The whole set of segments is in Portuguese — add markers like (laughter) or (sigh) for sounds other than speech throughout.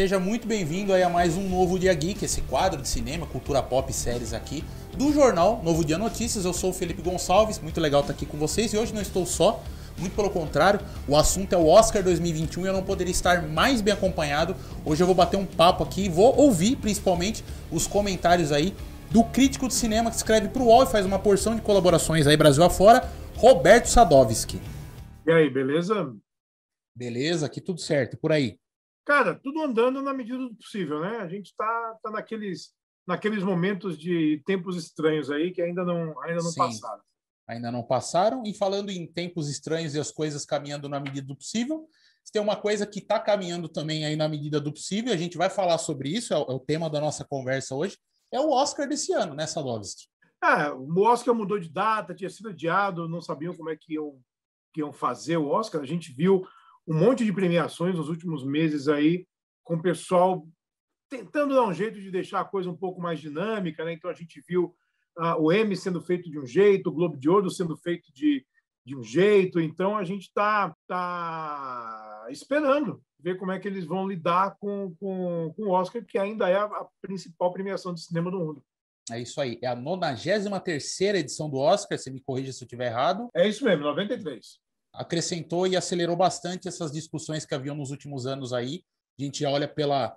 Seja muito bem-vindo a mais um Novo Dia Geek, esse quadro de cinema, cultura pop e séries aqui do jornal Novo Dia Notícias. Eu sou o Felipe Gonçalves, muito legal estar aqui com vocês e hoje não estou só, muito pelo contrário, o assunto é o Oscar 2021 e eu não poderia estar mais bem acompanhado. Hoje eu vou bater um papo aqui, vou ouvir principalmente os comentários aí do crítico de cinema que escreve para o UOL e faz uma porção de colaborações aí Brasil afora, Roberto Sadovski. E aí, beleza? Beleza, aqui tudo certo, por aí. Cara, tudo andando na medida do possível, né? A gente está tá naqueles, naqueles momentos de tempos estranhos aí que ainda não, ainda não passaram. Ainda não passaram. E falando em tempos estranhos e as coisas caminhando na medida do possível, tem uma coisa que está caminhando também aí na medida do possível. A gente vai falar sobre isso, é o, é o tema da nossa conversa hoje. É o Oscar desse ano, né, Sadovski? É, o Oscar mudou de data, tinha sido adiado, não sabiam como é que iam, que iam fazer o Oscar. A gente viu um monte de premiações nos últimos meses aí, com o pessoal tentando dar um jeito de deixar a coisa um pouco mais dinâmica. Né? Então, a gente viu uh, o M sendo feito de um jeito, o Globo de Ouro sendo feito de, de um jeito. Então, a gente está tá esperando ver como é que eles vão lidar com, com, com o Oscar, que ainda é a, a principal premiação de cinema do mundo. É isso aí. É a 93 edição do Oscar, você me corrija se eu estiver errado. É isso mesmo, 93 acrescentou e acelerou bastante essas discussões que haviam nos últimos anos aí. A gente olha pela,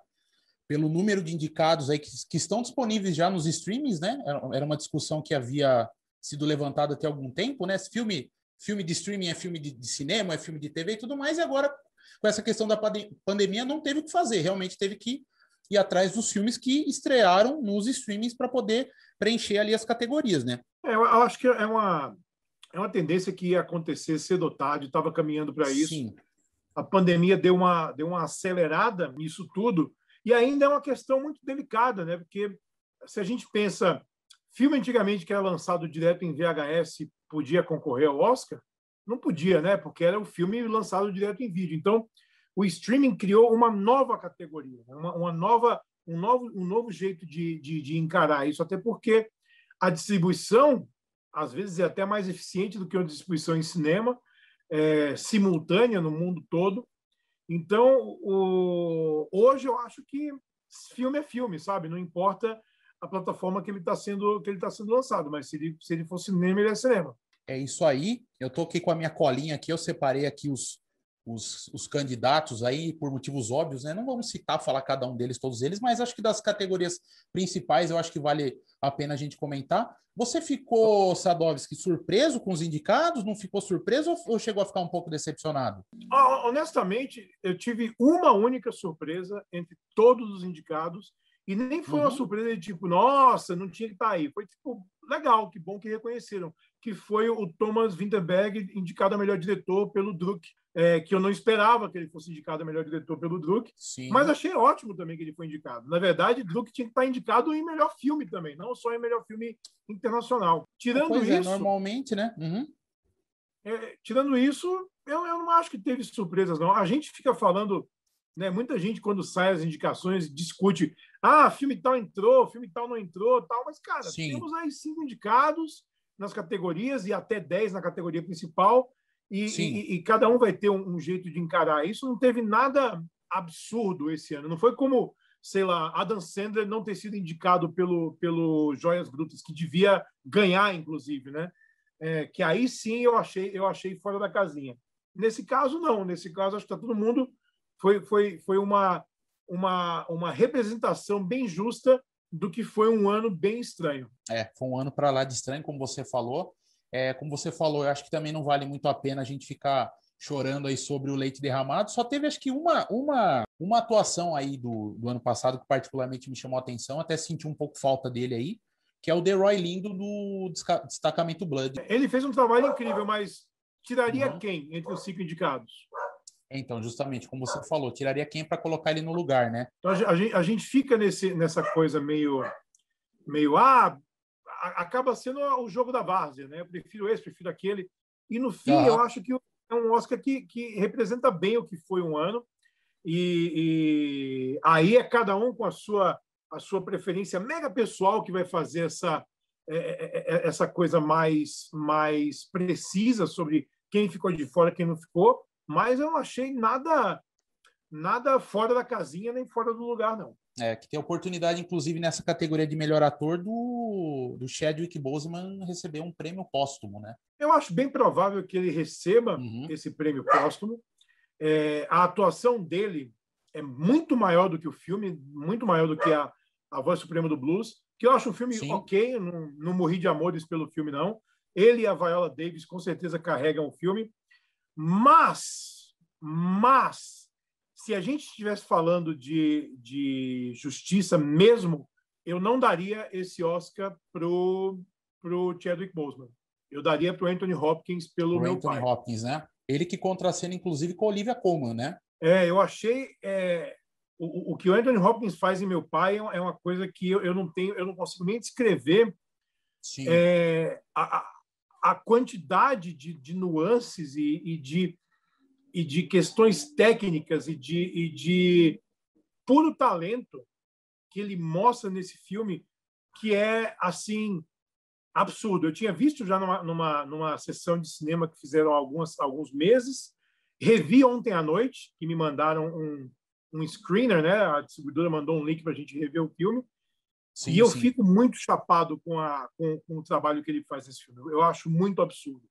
pelo número de indicados aí que, que estão disponíveis já nos streamings, né? Era uma discussão que havia sido levantada até algum tempo, né? Filme, filme de streaming é filme de, de cinema, é filme de TV e tudo mais, e agora, com essa questão da pandemia, não teve o que fazer, realmente teve que ir atrás dos filmes que estrearam nos streamings para poder preencher ali as categorias, né? É, eu acho que é uma é uma tendência que ia acontecer cedo ou tarde, estava caminhando para isso. Sim. A pandemia deu uma, deu uma acelerada nisso tudo, e ainda é uma questão muito delicada, né? porque se a gente pensa, filme antigamente que era lançado direto em VHS podia concorrer ao Oscar? Não podia, né? porque era o filme lançado direto em vídeo. Então, o streaming criou uma nova categoria, né? uma, uma nova, um, novo, um novo jeito de, de, de encarar isso, até porque a distribuição às vezes é até mais eficiente do que uma distribuição em cinema, é, simultânea no mundo todo. Então, o, hoje eu acho que filme é filme, sabe? Não importa a plataforma que ele está sendo que ele está sendo lançado, mas se ele, se ele for cinema, ele é cinema. É isso aí. Eu tô aqui com a minha colinha aqui, eu separei aqui os, os, os, candidatos aí, por motivos óbvios, né? Não vamos citar, falar cada um deles, todos eles, mas acho que das categorias principais, eu acho que vale a pena a gente comentar. Você ficou, Sadovski, surpreso com os indicados? Não ficou surpreso ou chegou a ficar um pouco decepcionado? Honestamente, eu tive uma única surpresa entre todos os indicados, e nem foi uhum. uma surpresa de tipo, nossa, não tinha que estar aí. Foi tipo, legal, que bom que reconheceram. Que foi o Thomas Winterberg indicado a melhor diretor pelo Druk é, que eu não esperava que ele fosse indicado a melhor diretor pelo Druk, Sim. mas achei ótimo também que ele foi indicado. Na verdade, Druk tinha que estar indicado em melhor filme também, não só em melhor filme internacional. Tirando pois é, isso, é, normalmente, né? Uhum. É, tirando isso, eu, eu não acho que teve surpresas, não. A gente fica falando, né? Muita gente, quando sai as indicações, discute: ah, filme tal entrou, filme tal não entrou, tal, mas, cara, Sim. temos aí cinco indicados nas categorias e até dez na categoria principal e, e, e, cada um vai ter um, um, jeito de encarar isso. Não teve nada absurdo esse ano. Não foi como, sei lá, Adam Sandler não ter sido indicado pelo, pelo Joias Brutas, que devia ganhar, inclusive, né? É, que aí sim eu achei, eu achei fora da casinha. Nesse caso, não. Nesse caso, acho que está todo mundo. Foi, foi, foi uma, uma, uma representação bem justa do que foi um ano bem estranho. É, foi um ano para lá de estranho, como você falou. É, como você falou, eu acho que também não vale muito a pena a gente ficar chorando aí sobre o leite derramado. Só teve, acho que, uma, uma, uma atuação aí do, do ano passado que particularmente me chamou a atenção, até senti um pouco falta dele aí, que é o Deroy Lindo do Destacamento Blood. Ele fez um trabalho incrível, mas tiraria uhum. quem entre os cinco indicados? Então, justamente, como você falou, tiraria quem para colocar ele no lugar, né? Então, a, gente, a gente fica nesse, nessa coisa meio, meio ah, acaba sendo o jogo da várzea, né? Eu prefiro esse, prefiro aquele. E no fim, eu acho que é um Oscar que, que representa bem o que foi um ano. E, e, aí é cada um com a sua a sua preferência mega pessoal que vai fazer essa é, é, é, essa coisa mais mais precisa sobre quem ficou de fora, quem não ficou. Mas eu não achei nada nada fora da casinha nem fora do lugar, não. É, que tem oportunidade, inclusive, nessa categoria de melhor ator do, do Chadwick Boseman receber um prêmio póstumo, né? Eu acho bem provável que ele receba uhum. esse prêmio póstumo. É, a atuação dele é muito maior do que o filme, muito maior do que a, a Voz Suprema do Blues, que eu acho um filme Sim. ok, não, não morri de amores pelo filme, não. Ele e a Viola Davis com certeza carregam o filme, mas, mas se a gente estivesse falando de, de justiça mesmo, eu não daria esse Oscar pro pro Chadwick Boseman. Eu daria pro Anthony Hopkins pelo pro meu Anthony pai. Hopkins, né? Ele que contracena, inclusive, com a Olivia Colman, né? É, eu achei é, o, o que o Anthony Hopkins faz em meu pai é uma coisa que eu, eu não tenho, eu não consigo nem descrever. Sim. É, a, a quantidade de, de nuances e, e de e de questões técnicas e de, e de puro talento que ele mostra nesse filme, que é assim absurdo. Eu tinha visto já numa, numa, numa sessão de cinema que fizeram algumas, alguns meses, revi ontem à noite, que me mandaram um, um screener, né? A distribuidora mandou um link para a gente rever o filme. Sim, e eu sim. fico muito chapado com, a, com, com, o trabalho que ele faz nesse filme. Eu acho muito absurdo.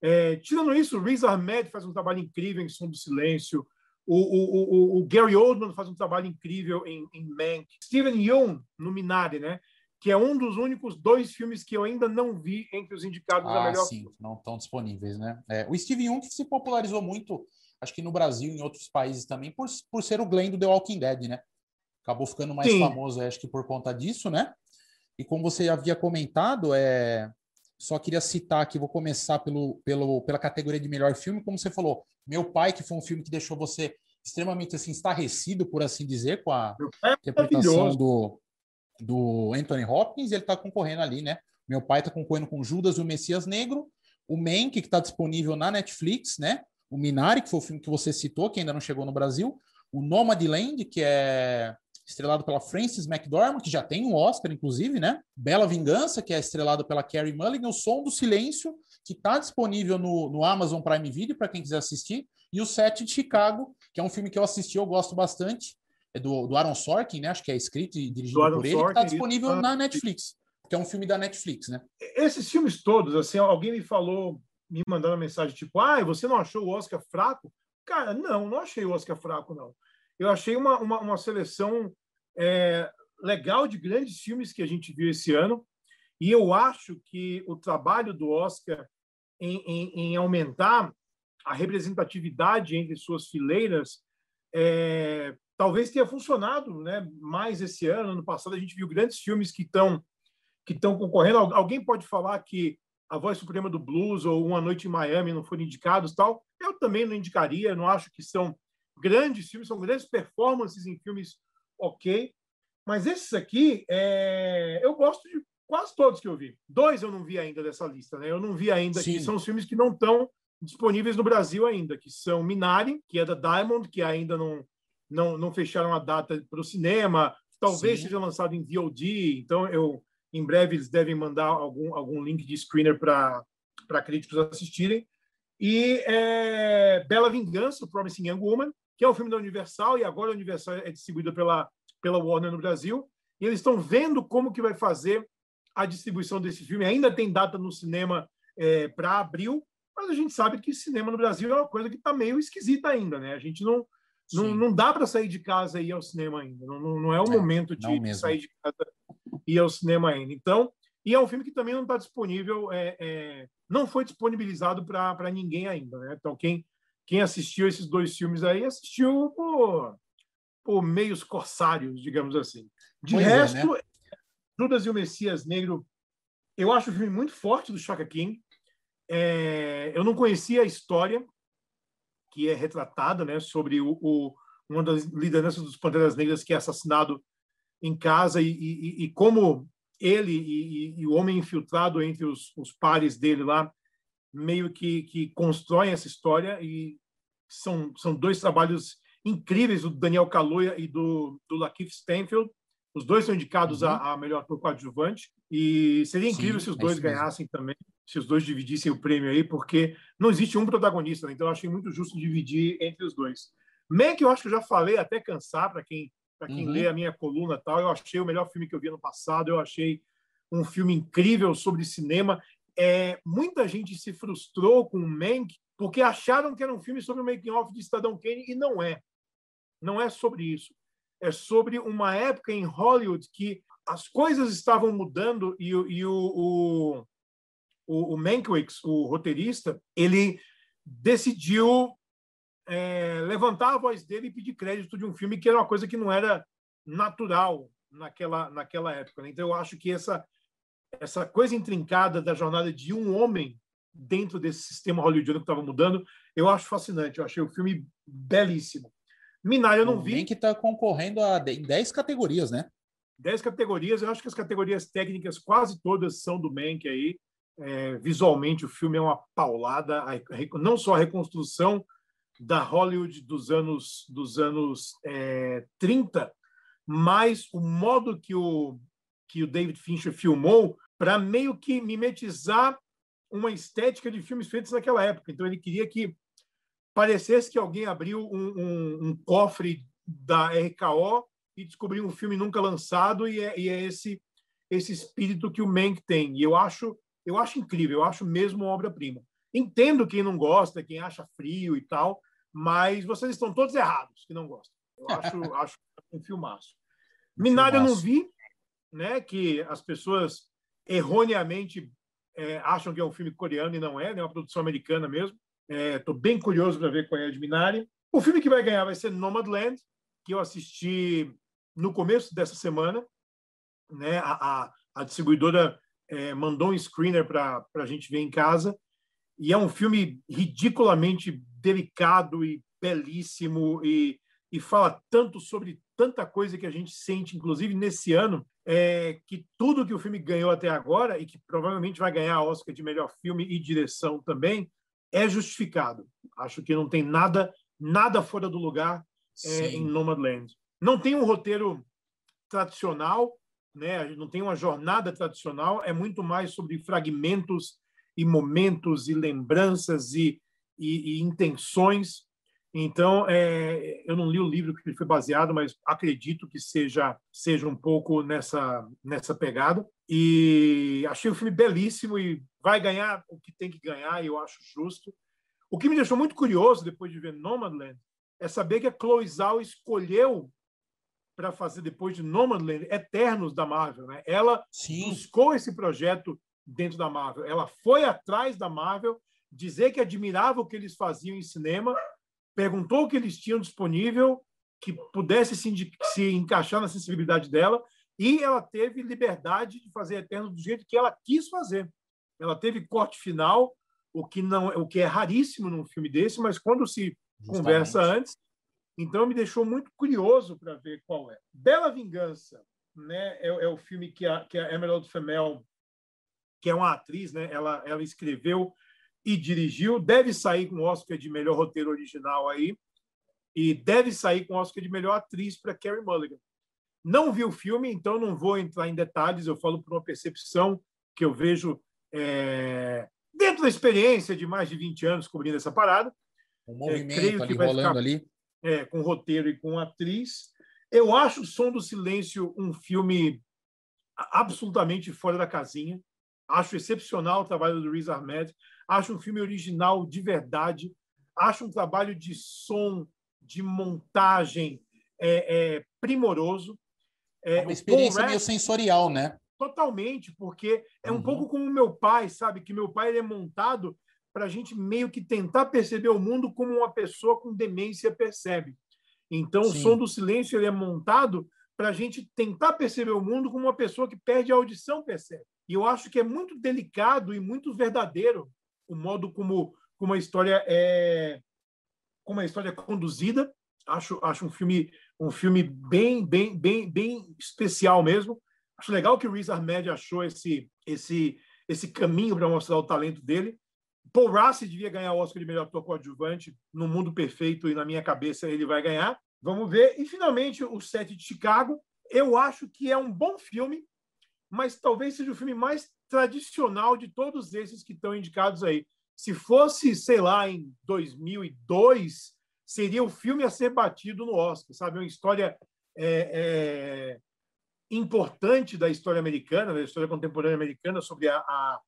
É, tirando isso, o Riz Ahmed faz um trabalho incrível em Som do Silêncio. O, o, o, o Gary Oldman faz um trabalho incrível em, em Mank. Steven Yeun, no Minari, né? que é um dos únicos dois filmes que eu ainda não vi entre os indicados ah, a melhor sim, filme. não estão disponíveis, né? É, o Steven Yeun que se popularizou muito, acho que no Brasil e em outros países também, por, por ser o Glenn do The Walking Dead, né? Acabou ficando mais sim. famoso, acho que por conta disso, né? E como você havia comentado, é, só queria citar aqui, vou começar pelo, pelo, pela categoria de melhor filme, como você falou, Meu Pai, que foi um filme que deixou você extremamente assim, estarrecido, por assim dizer, com a é interpretação do, do Anthony Hopkins, ele está concorrendo ali, né? Meu pai está concorrendo com Judas e o Messias Negro, o Mank, que está disponível na Netflix, né? O Minari, que foi o filme que você citou, que ainda não chegou no Brasil, o Nomadland, que é estrelado pela Frances McDormand, que já tem um Oscar, inclusive, né? Bela Vingança, que é estrelado pela Carrie Mulligan, O Som do Silêncio, que está disponível no, no Amazon Prime Video para quem quiser assistir, e O Sete de Chicago, que é um filme que eu assisti, eu gosto bastante, é do, do Aaron Sorkin, né? Acho que é escrito e dirigido por ele, Sorkin, que está disponível isso. na Netflix, que é um filme da Netflix, né? Esses filmes todos, assim, alguém me falou, me mandando uma mensagem tipo, ah, você não achou o Oscar fraco? Cara, não, não achei o Oscar fraco, não eu achei uma, uma, uma seleção é, legal de grandes filmes que a gente viu esse ano. E eu acho que o trabalho do Oscar em, em, em aumentar a representatividade entre suas fileiras é, talvez tenha funcionado né, mais esse ano. Ano passado a gente viu grandes filmes que estão que estão concorrendo. Alguém pode falar que a Voz Suprema do Blues ou Uma Noite em Miami não foram indicados, tal. Eu também não indicaria. Não acho que são grandes filmes, são grandes performances em filmes ok. Mas esses aqui, é... eu gosto de quase todos que eu vi. Dois eu não vi ainda dessa lista, né? Eu não vi ainda, Sim. que são os filmes que não estão disponíveis no Brasil ainda, que são Minari, que é da Diamond, que ainda não, não, não fecharam a data para o cinema, talvez Sim. seja lançado em VOD, então eu em breve eles devem mandar algum, algum link de screener para críticos assistirem. E é, Bela Vingança, Promising Young Woman, que é o filme da Universal, e agora a Universal é distribuída pela, pela Warner no Brasil, e eles estão vendo como que vai fazer a distribuição desse filme. Ainda tem data no cinema é, para abril, mas a gente sabe que cinema no Brasil é uma coisa que está meio esquisita ainda, né? A gente não, não, não dá para sair de casa e ir ao cinema ainda. Não, não, não é o é, momento de sair de casa e ir ao cinema ainda. Então, e é um filme que também não está disponível, é, é, não foi disponibilizado para ninguém ainda, né? Então, quem quem assistiu esses dois filmes aí assistiu por, por meios corsários, digamos assim. De pois resto, é, né? Judas e o Messias Negro, eu acho o filme muito forte do Chaka King. É, eu não conhecia a história que é retratada né, sobre o, o, uma das lideranças dos Panteras Negras que é assassinado em casa e, e, e como ele e, e, o homem infiltrado entre os, os pares dele lá meio que, que constroem essa história e são, são dois trabalhos incríveis, do Daniel Kaluuya e do, do Lakeith Stanfield. Os dois são indicados uhum. a, a, melhor ator coadjuvante e seria incrível Sim, se os dois é ganhassem também, se os dois dividissem o prêmio aí, porque não existe um protagonista, né? então eu achei muito justo dividir entre os dois. Mank, eu acho que eu já falei até cansar para quem para quem uhum. lê a minha coluna tal. Eu achei o melhor filme que eu vi no passado. Eu achei um filme incrível sobre cinema. É, muita gente se frustrou com o Mank porque acharam que era um filme sobre o making off de Cidadão Kane e não é. Não é sobre isso. É sobre uma época em Hollywood que as coisas estavam mudando e, e o, o, o, o Mankiewicz, o roteirista, ele decidiu é, levantar a voz dele e pedir crédito de um filme que era uma coisa que não era natural naquela, naquela época. Né? Então, eu acho que essa, essa coisa intrincada da jornada de um homem dentro desse sistema hollywoodiano que estava mudando, eu acho fascinante. Eu achei o filme belíssimo. Minari eu não vi. Bem que está concorrendo a 10 categorias, né? 10 categorias. Eu acho que as categorias técnicas quase todas são do Mank aí. É, visualmente, o filme é uma paulada. Não só a reconstrução da Hollywood dos anos dos anos é, 30, mas o modo que o que o David Fincher filmou para meio que mimetizar uma estética de filmes feitos naquela época. Então ele queria que parecesse que alguém abriu um, um, um cofre da RKO e descobriu um filme nunca lançado e é, e é esse esse espírito que o Mank tem. E eu acho eu acho incrível, eu acho mesmo obra-prima. Entendo quem não gosta, quem acha frio e tal, mas vocês estão todos errados que não gostam. Eu (laughs) acho, acho um filmaço. Minari eu não vi, né? Que as pessoas erroneamente é, acham que é um filme coreano e não é, né? é uma produção americana mesmo. Estou é, bem curioso para ver qual é a de Minari. O filme que vai ganhar vai ser Nomadland, que eu assisti no começo dessa semana. Né? A, a, a distribuidora é, mandou um screener para a gente ver em casa. E é um filme ridiculamente delicado e belíssimo e, e fala tanto sobre tanta coisa que a gente sente, inclusive nesse ano, é que tudo que o filme ganhou até agora e que provavelmente vai ganhar Oscar de melhor filme e direção também é justificado. Acho que não tem nada nada fora do lugar é, em Nomadland. Não tem um roteiro tradicional, né? Não tem uma jornada tradicional. É muito mais sobre fragmentos e momentos e lembranças e, e, e intenções. Então, é, eu não li o livro que ele foi baseado, mas acredito que seja seja um pouco nessa nessa pegada. E achei o filme belíssimo e vai ganhar o que tem que ganhar, e eu acho justo. O que me deixou muito curioso depois de ver Nomadland é saber que a Chloe Zhao escolheu para fazer depois de Nomadland Eternos da Marvel, né? Ela Sim. buscou esse projeto dentro da Marvel. Ela foi atrás da Marvel, dizer que admirava o que eles faziam em cinema, perguntou o que eles tinham disponível, que pudesse se, se encaixar na sensibilidade dela, e ela teve liberdade de fazer Eterno do jeito que ela quis fazer. Ela teve corte final, o que não, o que é raríssimo num filme desse, mas quando se Justamente. conversa antes, então me deixou muito curioso para ver qual é. Bela Vingança, né, é, é, o filme que a, que a Emerald Femel que é uma atriz, né? Ela, ela escreveu e dirigiu, deve sair com o Oscar de melhor roteiro original aí, e deve sair com o Oscar de melhor atriz para Carey Mulligan. Não vi o filme, então não vou entrar em detalhes, eu falo por uma percepção que eu vejo é, dentro da experiência de mais de 20 anos cobrindo essa parada. Um movimento é, ali rolando ficar, ali. É, com roteiro e com atriz. Eu acho O Som do Silêncio um filme absolutamente fora da casinha. Acho excepcional o trabalho do Riz Ahmed. Acho um filme original de verdade. Acho um trabalho de som, de montagem é, é primoroso. É, uma experiência meio sensorial, né? Totalmente, porque é um uhum. pouco como meu pai, sabe? Que meu pai é montado para a gente meio que tentar perceber o mundo como uma pessoa com demência percebe. Então, Sim. o som do silêncio ele é montado para a gente tentar perceber o mundo como uma pessoa que perde a audição percebe. E eu acho que é muito delicado e muito verdadeiro o modo como, como a história é como a história é conduzida. Acho, acho um filme um filme bem bem bem bem especial mesmo. Acho legal que o Riz Ahmed achou esse esse esse caminho para mostrar o talento dele. Paul Rassi devia ganhar o Oscar de melhor ator coadjuvante no mundo perfeito e na minha cabeça ele vai ganhar. Vamos ver. E finalmente o Sete de Chicago. Eu acho que é um bom filme mas talvez seja o filme mais tradicional de todos esses que estão indicados aí. Se fosse, sei lá, em 2002, seria o filme a ser batido no Oscar, sabe? Uma história é, é, importante da história americana, da história contemporânea americana, sobre a, a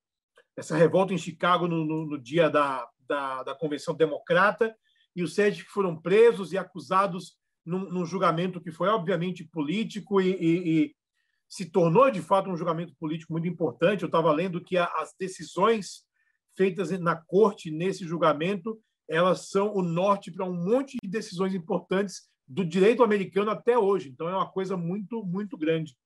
essa revolta em Chicago no, no, no dia da, da, da, Convenção Democrata, e os sete que foram presos e acusados num, num julgamento que foi, obviamente, político e, e, se tornou, de fato, um julgamento político muito importante. Eu estava lendo que as decisões feitas na corte nesse julgamento elas são o norte para um monte de decisões importantes do direito americano até hoje. Então é uma coisa muito muito grande.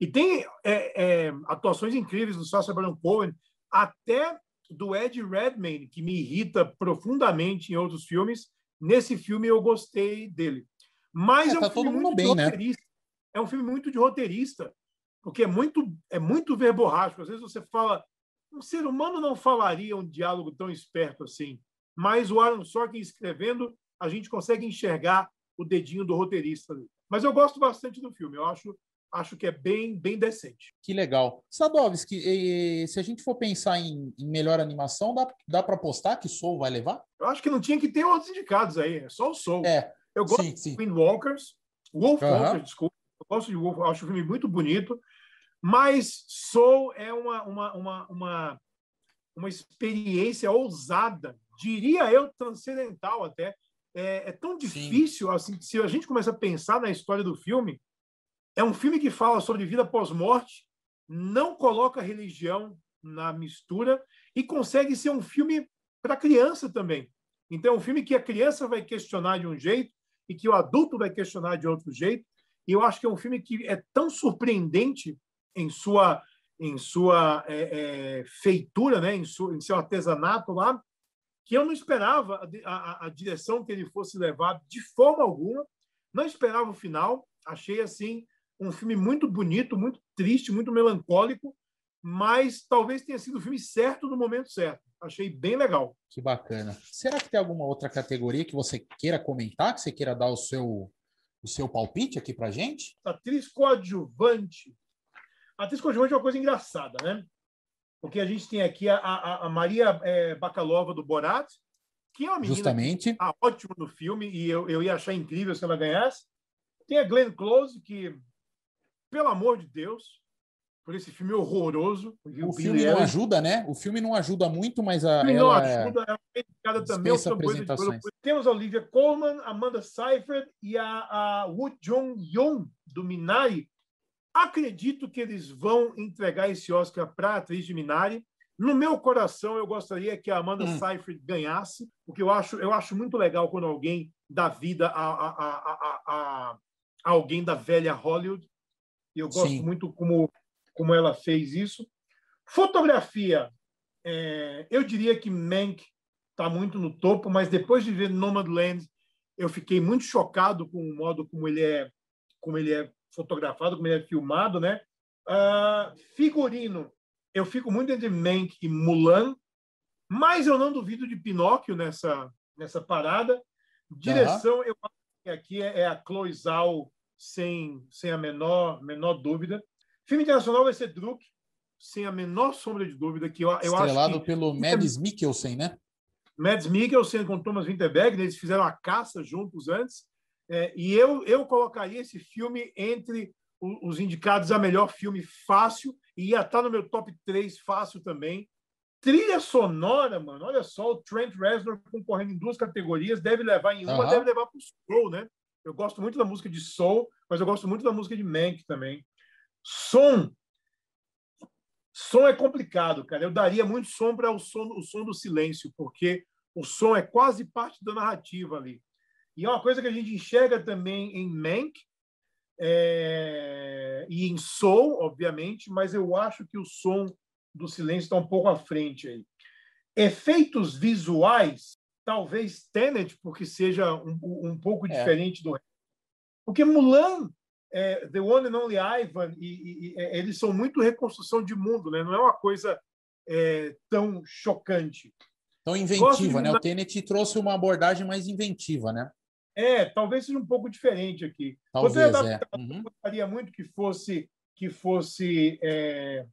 E tem é, é, atuações incríveis do Sacha Baron Cohen, até do Ed Redmayne, que me irrita profundamente em outros filmes. Nesse filme eu gostei dele. Mas é, é um tá filme muito bem, né? roteirista. Né? É um filme muito de roteirista, porque é muito é muito verborrágico. Às vezes você fala, um ser humano não falaria um diálogo tão esperto assim. Mas o Aaron Sorkin escrevendo, a gente consegue enxergar o dedinho do roteirista. Mas eu gosto bastante do filme. Eu acho acho que é bem, bem decente. Que legal. Sadovski, se a gente for pensar em, em melhor animação, dá, dá para apostar que Soul vai levar? Eu acho que não tinha que ter outros indicados aí, é só o Soul. É, eu gosto sim, sim. de Walkers, Wolf Walkers, desculpa. Eu gosto de Wolf, acho o filme muito bonito, mas Soul é uma, uma, uma, uma, uma experiência ousada, diria eu, transcendental até. É, é tão difícil, sim. assim, se a gente começa a pensar na história do filme, é um filme que fala sobre vida pós-morte, não coloca religião na mistura e consegue ser um filme para criança também. Então, é um filme que a criança vai questionar de um jeito e que o adulto vai questionar de outro jeito. E eu acho que é um filme que é tão surpreendente em sua em sua é, é, feitura, né, em, em seu artesanato lá, que eu não esperava a, a, a, direção que ele fosse levar de forma alguma, não esperava o final, achei assim um filme muito bonito, muito triste, muito melancólico, mas talvez tenha sido o filme certo no momento certo. Achei bem legal. Que bacana. Será que tem alguma outra categoria que você queira comentar, que você queira dar o seu, o seu palpite aqui para gente? Atriz coadjuvante. Atriz coadjuvante é uma coisa engraçada, né? Porque a gente tem aqui a, a, a Maria é, Bacalova do Borat, que é uma menina Justamente. Tá ótima no filme e eu, eu ia achar incrível se ela ganhasse. Tem a Glenn Close, que, pelo amor de Deus, por esse filme horroroso. O filme não ajuda, né? O filme não ajuda muito, mas a. Ela não é ajuda, ela é indicada também. Temos a Olivia Colman, Amanda Seyfried e a, a Woo Jong-yoon, do Minari. Acredito que eles vão entregar esse Oscar para a atriz de Minari. No meu coração, eu gostaria que a Amanda hum. Seyfried ganhasse, porque eu acho, eu acho muito legal quando alguém dá vida a, a, a, a, alguém da velha Hollywood. Eu gosto Sim. muito como como ela fez isso. Fotografia, é, eu diria que Mank está muito no topo, mas depois de ver Nomadland, eu fiquei muito chocado com o modo como ele é, como ele é fotografado, como ele é filmado, né? Uh, figurino, eu fico muito entre Mank e Mulan, mas eu não duvido de Pinóquio nessa nessa parada. Direção, uhum. eu acho que aqui é, é a Chloe Zhao sem sem a menor menor dúvida. Filme internacional vai ser Druk, sem a menor sombra de dúvida. que eu, eu Estrelado acho que... pelo Mads Mikkelsen, né? Mads Mikkelsen com Thomas Winterberg, né? eles fizeram a caça juntos antes. É, e eu, eu colocaria esse filme entre os indicados a melhor filme fácil, e ia estar no meu top 3 fácil também. Trilha sonora, mano, olha só, o Trent Reznor concorrendo em duas categorias, deve levar em uma, uhum. deve levar para o Soul, né? Eu gosto muito da música de Soul, mas eu gosto muito da música de Mank também. Som. Som é complicado, cara. Eu daria muito som para o som, o som do silêncio, porque o som é quase parte da narrativa ali. E é uma coisa que a gente enxerga também em Mank é... e em Soul, obviamente, mas eu acho que o som do silêncio está um pouco à frente aí. Efeitos visuais, talvez Tenet, porque seja um, um pouco é. diferente do porque Mulan é, The One and Only Ivan, e, e, e, é, eles são muito reconstrução de mundo, né? não é uma coisa é, tão chocante. Tão inventiva, né? O Tenet trouxe uma abordagem mais inventiva, né? É, talvez seja um pouco diferente aqui. Talvez, é. Uhum. Eu gostaria muito que fosse, que fosse é,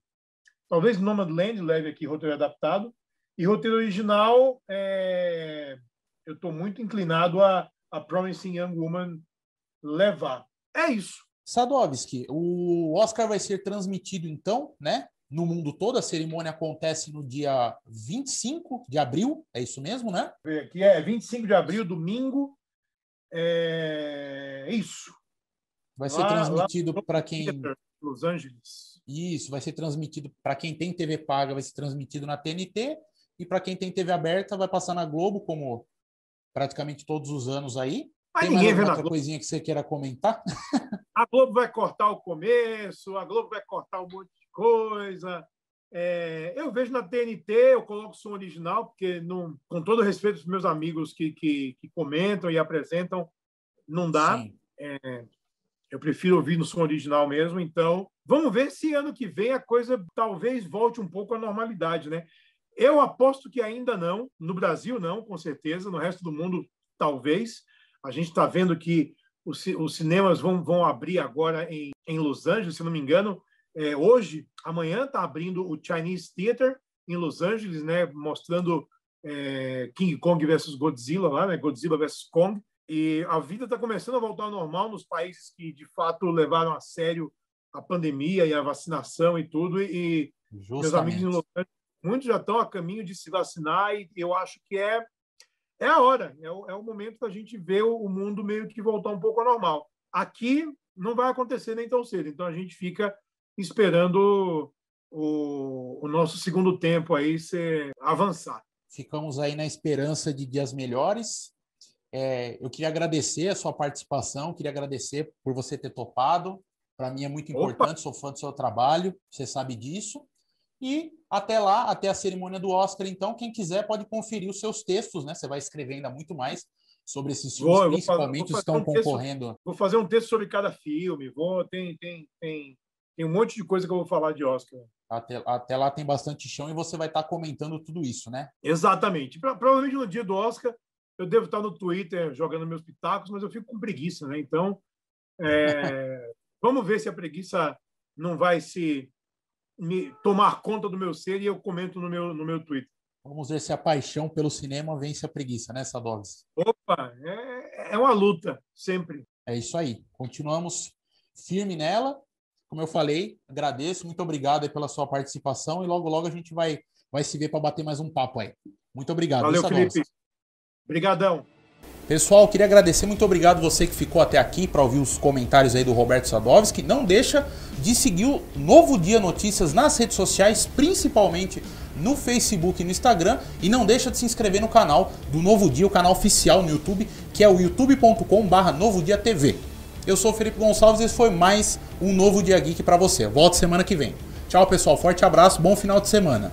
talvez Nomadland leve aqui roteiro adaptado, e roteiro original, é, eu estou muito inclinado a, a Promising Young Woman levar. É isso. Sadovski, o Oscar vai ser transmitido então, né? No mundo todo, a cerimônia acontece no dia 25 de abril, é isso mesmo, né? Aqui é 25 de abril, domingo. É isso. Vai ser lá, transmitido para quem. Los Angeles. Isso, vai ser transmitido para quem tem TV paga, vai ser transmitido na TNT. E para quem tem TV aberta, vai passar na Globo, como praticamente todos os anos aí. Mas Tem ninguém mais outra coisinha que você queira comentar? (laughs) A Globo vai cortar o começo, a Globo vai cortar um monte de coisa. É, eu vejo na TNT, eu coloco o som original, porque, não, com todo respeito aos meus amigos que, que, que comentam e apresentam, não dá. É, eu prefiro ouvir no som original mesmo. Então, vamos ver se ano que vem a coisa talvez volte um pouco à normalidade, né? Eu aposto que ainda não. No Brasil, não, com certeza. No resto do mundo, talvez. A gente está vendo que os, os, cinemas vão, vão abrir agora em, em Los Angeles, se não me engano. É, hoje, amanhã, está abrindo o Chinese Theater em Los Angeles, né, mostrando é, King Kong versus Godzilla lá, né, Godzilla versus Kong. E a vida está começando a voltar ao normal nos países que, de fato, levaram a sério a pandemia e a vacinação e tudo. E Justamente. meus amigos em Los Angeles, muitos já estão a caminho de se vacinar e eu acho que é é a hora, é o, é o momento da gente ver o, mundo meio que voltar um pouco ao normal. Aqui não vai acontecer nem tão cedo, então a gente fica esperando o, o nosso segundo tempo aí ser avançar. Ficamos aí na esperança de dias melhores. É, eu queria agradecer a sua participação, queria agradecer por você ter topado. Para mim é muito importante, Opa. sou fã do seu trabalho, você sabe disso. E até lá, até a cerimônia do Oscar, então, quem quiser pode conferir os seus textos, né? Você vai escrever ainda muito mais sobre esses filmes, vou, principalmente os que estão um concorrendo. Texto, vou fazer um texto sobre cada filme, vou, tem, tem, tem, tem um monte de coisa que eu vou falar de Oscar. Até, até lá tem bastante chão e você vai estar comentando tudo isso, né? Exatamente. Provavelmente no dia do Oscar eu devo estar no Twitter jogando meus pitacos, mas eu fico com preguiça, né? Então, é... (laughs) vamos ver se a preguiça não vai se me tomar conta do meu ser e eu comento no meu, no meu Twitter. Vamos ver se a paixão pelo cinema vence a preguiça, né, Sadovis? Opa, é, é uma luta, sempre. É isso aí. Continuamos firme nela. Como eu falei, agradeço, muito obrigado pela sua participação e logo, logo a gente vai, vai se ver para bater mais um papo aí. Muito obrigado. Valeu, Felipe. Obrigadão. Pessoal, queria agradecer, muito obrigado você que ficou até aqui para ouvir os comentários aí do Roberto Sadovski. Não deixa de seguir o Novo Dia Notícias nas redes sociais, principalmente no Facebook e no Instagram. E não deixa de se inscrever no canal do Novo Dia, o canal oficial no YouTube, que é o youtube.com.br Novo Dia TV. Eu sou o Felipe Gonçalves e esse foi mais um Novo Dia Geek para você. Volto semana que vem. Tchau, pessoal. Forte abraço, bom final de semana.